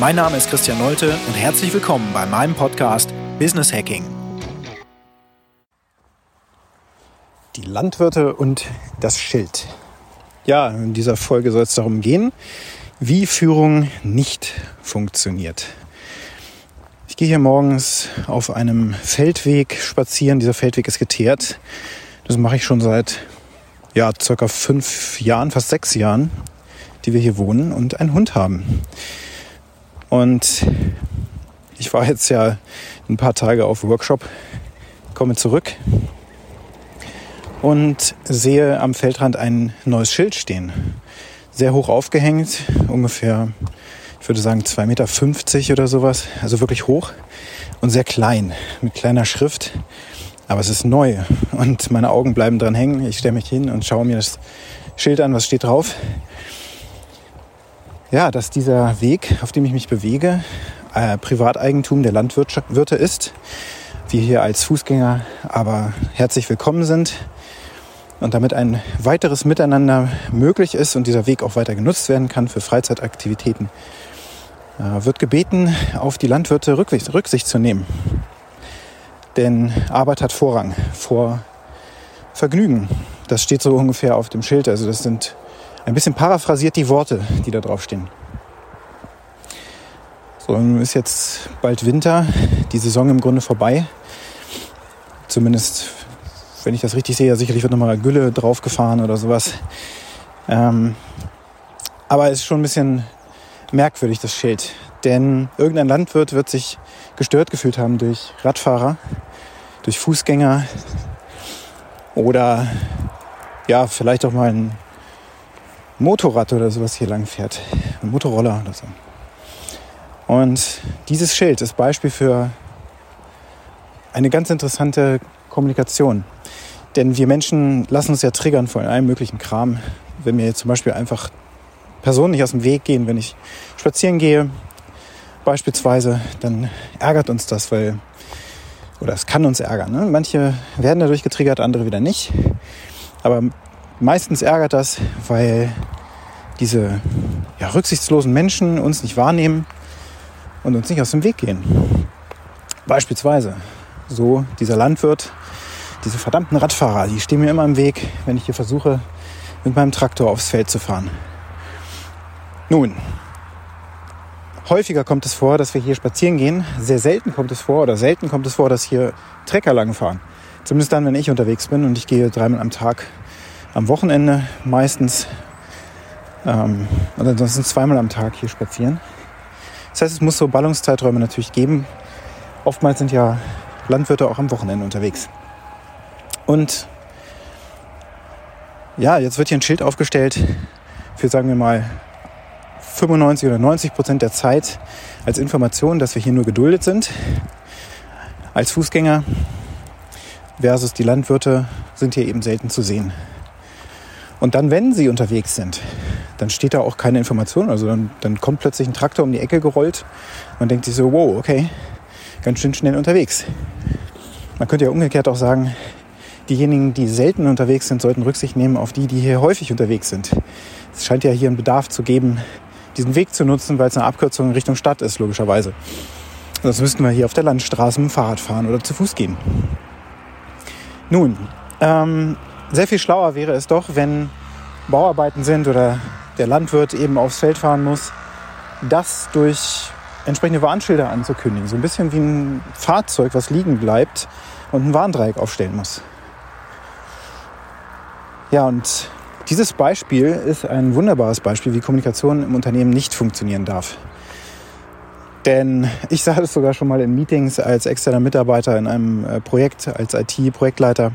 Mein Name ist Christian Nolte und herzlich willkommen bei meinem Podcast Business Hacking. Die Landwirte und das Schild. Ja, in dieser Folge soll es darum gehen, wie Führung nicht funktioniert. Ich gehe hier morgens auf einem Feldweg spazieren. Dieser Feldweg ist geteert. Das mache ich schon seit ja, circa fünf Jahren, fast sechs Jahren, die wir hier wohnen und einen Hund haben. Und ich war jetzt ja ein paar Tage auf Workshop, komme zurück und sehe am Feldrand ein neues Schild stehen. Sehr hoch aufgehängt, ungefähr, ich würde sagen 2,50 Meter oder sowas. Also wirklich hoch und sehr klein, mit kleiner Schrift. Aber es ist neu und meine Augen bleiben dran hängen. Ich stelle mich hin und schaue mir das Schild an, was steht drauf. Ja, dass dieser Weg, auf dem ich mich bewege, äh, Privateigentum der Landwirte ist. Wir hier als Fußgänger aber herzlich willkommen sind und damit ein weiteres Miteinander möglich ist und dieser Weg auch weiter genutzt werden kann für Freizeitaktivitäten, äh, wird gebeten, auf die Landwirte Rücksicht zu nehmen. Denn Arbeit hat Vorrang vor Vergnügen. Das steht so ungefähr auf dem Schild. Also das sind ein bisschen paraphrasiert die Worte, die da drauf stehen. So, nun ist jetzt bald Winter, die Saison im Grunde vorbei. Zumindest wenn ich das richtig sehe, sicherlich wird nochmal Gülle draufgefahren oder sowas. Ähm, aber es ist schon ein bisschen merkwürdig, das Schild. Denn irgendein Landwirt wird sich gestört gefühlt haben durch Radfahrer, durch Fußgänger oder ja, vielleicht auch mal ein Motorrad oder sowas hier lang fährt. Ein Motorroller oder so. Und dieses Schild ist Beispiel für eine ganz interessante Kommunikation. Denn wir Menschen lassen uns ja triggern von allem möglichen Kram. Wenn mir zum Beispiel einfach Personen nicht aus dem Weg gehen, wenn ich spazieren gehe, beispielsweise, dann ärgert uns das, weil, oder es kann uns ärgern. Ne? Manche werden dadurch getriggert, andere wieder nicht. Aber meistens ärgert das, weil diese ja, rücksichtslosen Menschen uns nicht wahrnehmen und uns nicht aus dem Weg gehen. Beispielsweise so dieser Landwirt, diese verdammten Radfahrer, die stehen mir immer im Weg, wenn ich hier versuche, mit meinem Traktor aufs Feld zu fahren. Nun, häufiger kommt es vor, dass wir hier spazieren gehen. Sehr selten kommt es vor oder selten kommt es vor, dass hier Trecker lang fahren. Zumindest dann, wenn ich unterwegs bin und ich gehe dreimal am Tag am Wochenende meistens ähm, und ansonsten zweimal am Tag hier spazieren. Das heißt, es muss so Ballungszeiträume natürlich geben. Oftmals sind ja Landwirte auch am Wochenende unterwegs. Und ja, jetzt wird hier ein Schild aufgestellt für, sagen wir mal, 95 oder 90 Prozent der Zeit als Information, dass wir hier nur geduldet sind. Als Fußgänger versus die Landwirte sind hier eben selten zu sehen. Und dann, wenn sie unterwegs sind, dann steht da auch keine Information. Also dann, dann kommt plötzlich ein Traktor um die Ecke gerollt. Man denkt sich so, wow, okay, ganz schön schnell unterwegs. Man könnte ja umgekehrt auch sagen, diejenigen, die selten unterwegs sind, sollten Rücksicht nehmen auf die, die hier häufig unterwegs sind. Es scheint ja hier einen Bedarf zu geben, diesen Weg zu nutzen, weil es eine Abkürzung in Richtung Stadt ist, logischerweise. Sonst müssten wir hier auf der Landstraße mit dem Fahrrad fahren oder zu Fuß gehen. Nun, ähm, sehr viel schlauer wäre es doch, wenn Bauarbeiten sind oder der Landwirt eben aufs Feld fahren muss, das durch entsprechende Warnschilder anzukündigen. So ein bisschen wie ein Fahrzeug, was liegen bleibt und ein Warndreieck aufstellen muss. Ja, und dieses Beispiel ist ein wunderbares Beispiel, wie Kommunikation im Unternehmen nicht funktionieren darf. Denn ich sah das sogar schon mal in Meetings als externer Mitarbeiter in einem äh, Projekt, als IT-Projektleiter,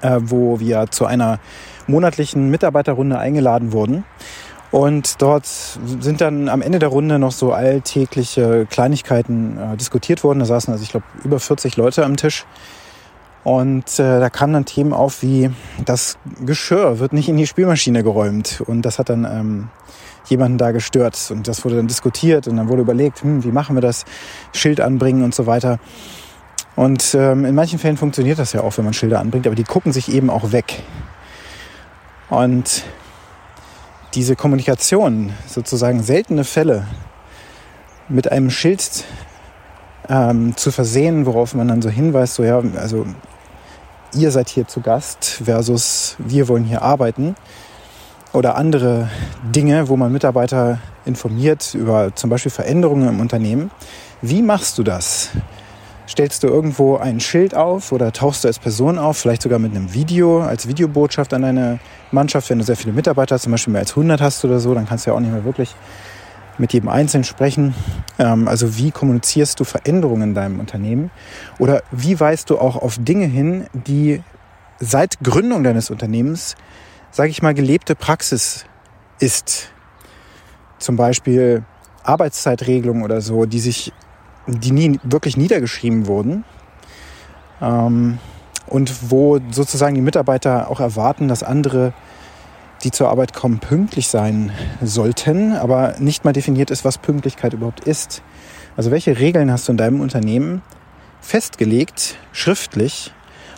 äh, wo wir zu einer monatlichen Mitarbeiterrunde eingeladen wurden. Und dort sind dann am Ende der Runde noch so alltägliche Kleinigkeiten äh, diskutiert worden. Da saßen also, ich glaube, über 40 Leute am Tisch. Und äh, da kamen dann Themen auf wie, das Geschirr wird nicht in die Spülmaschine geräumt. Und das hat dann ähm, jemanden da gestört. Und das wurde dann diskutiert und dann wurde überlegt, hm, wie machen wir das? Schild anbringen und so weiter. Und ähm, in manchen Fällen funktioniert das ja auch, wenn man Schilder anbringt, aber die gucken sich eben auch weg. Und diese Kommunikation, sozusagen seltene Fälle mit einem Schild ähm, zu versehen, worauf man dann so hinweist, so ja, also ihr seid hier zu Gast versus wir wollen hier arbeiten oder andere Dinge, wo man Mitarbeiter informiert über zum Beispiel Veränderungen im Unternehmen. Wie machst du das? Stellst du irgendwo ein Schild auf oder tauchst du als Person auf, vielleicht sogar mit einem Video, als Videobotschaft an deine Mannschaft, wenn du sehr viele Mitarbeiter, zum Beispiel mehr als 100 hast oder so, dann kannst du ja auch nicht mehr wirklich mit jedem Einzelnen sprechen. Ähm, also wie kommunizierst du Veränderungen in deinem Unternehmen? Oder wie weist du auch auf Dinge hin, die seit Gründung deines Unternehmens, sage ich mal, gelebte Praxis ist? Zum Beispiel Arbeitszeitregelungen oder so, die sich, die nie wirklich niedergeschrieben wurden. Ähm, und wo sozusagen die Mitarbeiter auch erwarten, dass andere die zur Arbeit kommen, pünktlich sein sollten, aber nicht mal definiert ist, was Pünktlichkeit überhaupt ist. Also welche Regeln hast du in deinem Unternehmen festgelegt, schriftlich,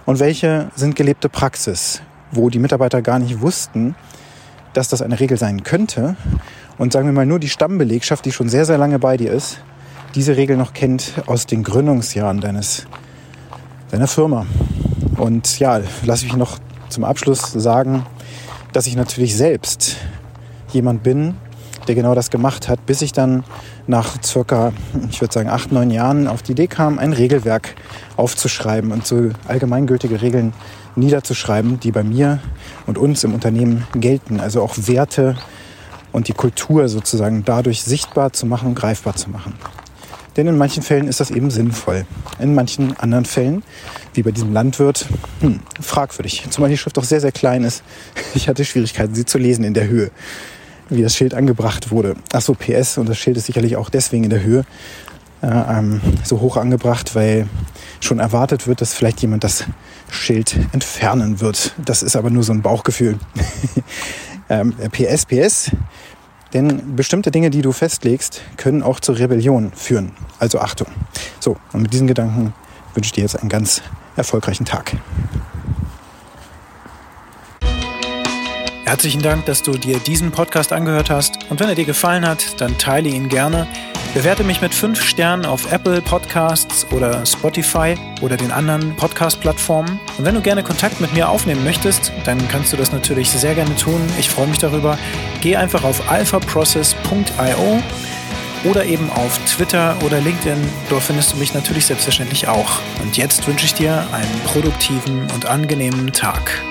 und welche sind gelebte Praxis, wo die Mitarbeiter gar nicht wussten, dass das eine Regel sein könnte. Und sagen wir mal, nur die Stammbelegschaft, die schon sehr, sehr lange bei dir ist, diese Regel noch kennt aus den Gründungsjahren deines, deiner Firma. Und ja, lass mich noch zum Abschluss sagen, dass ich natürlich selbst jemand bin, der genau das gemacht hat, bis ich dann nach circa, ich würde sagen, acht, neun Jahren auf die Idee kam, ein Regelwerk aufzuschreiben und so allgemeingültige Regeln niederzuschreiben, die bei mir und uns im Unternehmen gelten. Also auch Werte und die Kultur sozusagen dadurch sichtbar zu machen und greifbar zu machen. Denn in manchen Fällen ist das eben sinnvoll. In manchen anderen Fällen, wie bei diesem Landwirt, hm, fragwürdig. Zumal die Schrift auch sehr, sehr klein ist. Ich hatte Schwierigkeiten, sie zu lesen in der Höhe, wie das Schild angebracht wurde. Ach so, PS, und das Schild ist sicherlich auch deswegen in der Höhe äh, ähm, so hoch angebracht, weil schon erwartet wird, dass vielleicht jemand das Schild entfernen wird. Das ist aber nur so ein Bauchgefühl. ähm, PS, PS, denn bestimmte Dinge, die du festlegst, können auch zur Rebellion führen. Also Achtung. So, und mit diesen Gedanken wünsche ich dir jetzt einen ganz erfolgreichen Tag. Herzlichen Dank, dass du dir diesen Podcast angehört hast. Und wenn er dir gefallen hat, dann teile ihn gerne Bewerte mich mit fünf Sternen auf Apple Podcasts oder Spotify oder den anderen Podcast-Plattformen. Und wenn du gerne Kontakt mit mir aufnehmen möchtest, dann kannst du das natürlich sehr gerne tun. Ich freue mich darüber. Geh einfach auf alphaprocess.io oder eben auf Twitter oder LinkedIn. Dort findest du mich natürlich selbstverständlich auch. Und jetzt wünsche ich dir einen produktiven und angenehmen Tag.